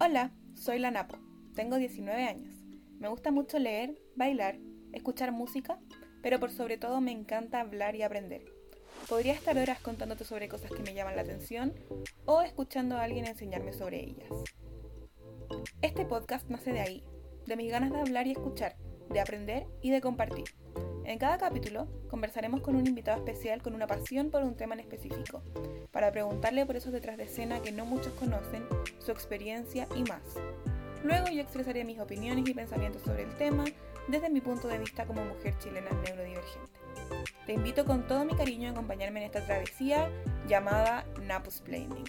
Hola, soy la Napo, tengo 19 años. Me gusta mucho leer, bailar, escuchar música, pero por sobre todo me encanta hablar y aprender. Podría estar horas contándote sobre cosas que me llaman la atención o escuchando a alguien enseñarme sobre ellas. Este podcast nace de ahí, de mis ganas de hablar y escuchar, de aprender y de compartir. En cada capítulo conversaremos con un invitado especial con una pasión por un tema en específico, para preguntarle por esos detrás de escena que no muchos conocen, su experiencia y más. Luego yo expresaré mis opiniones y pensamientos sobre el tema desde mi punto de vista como mujer chilena neurodivergente. Te invito con todo mi cariño a acompañarme en esta travesía llamada Napus Planning.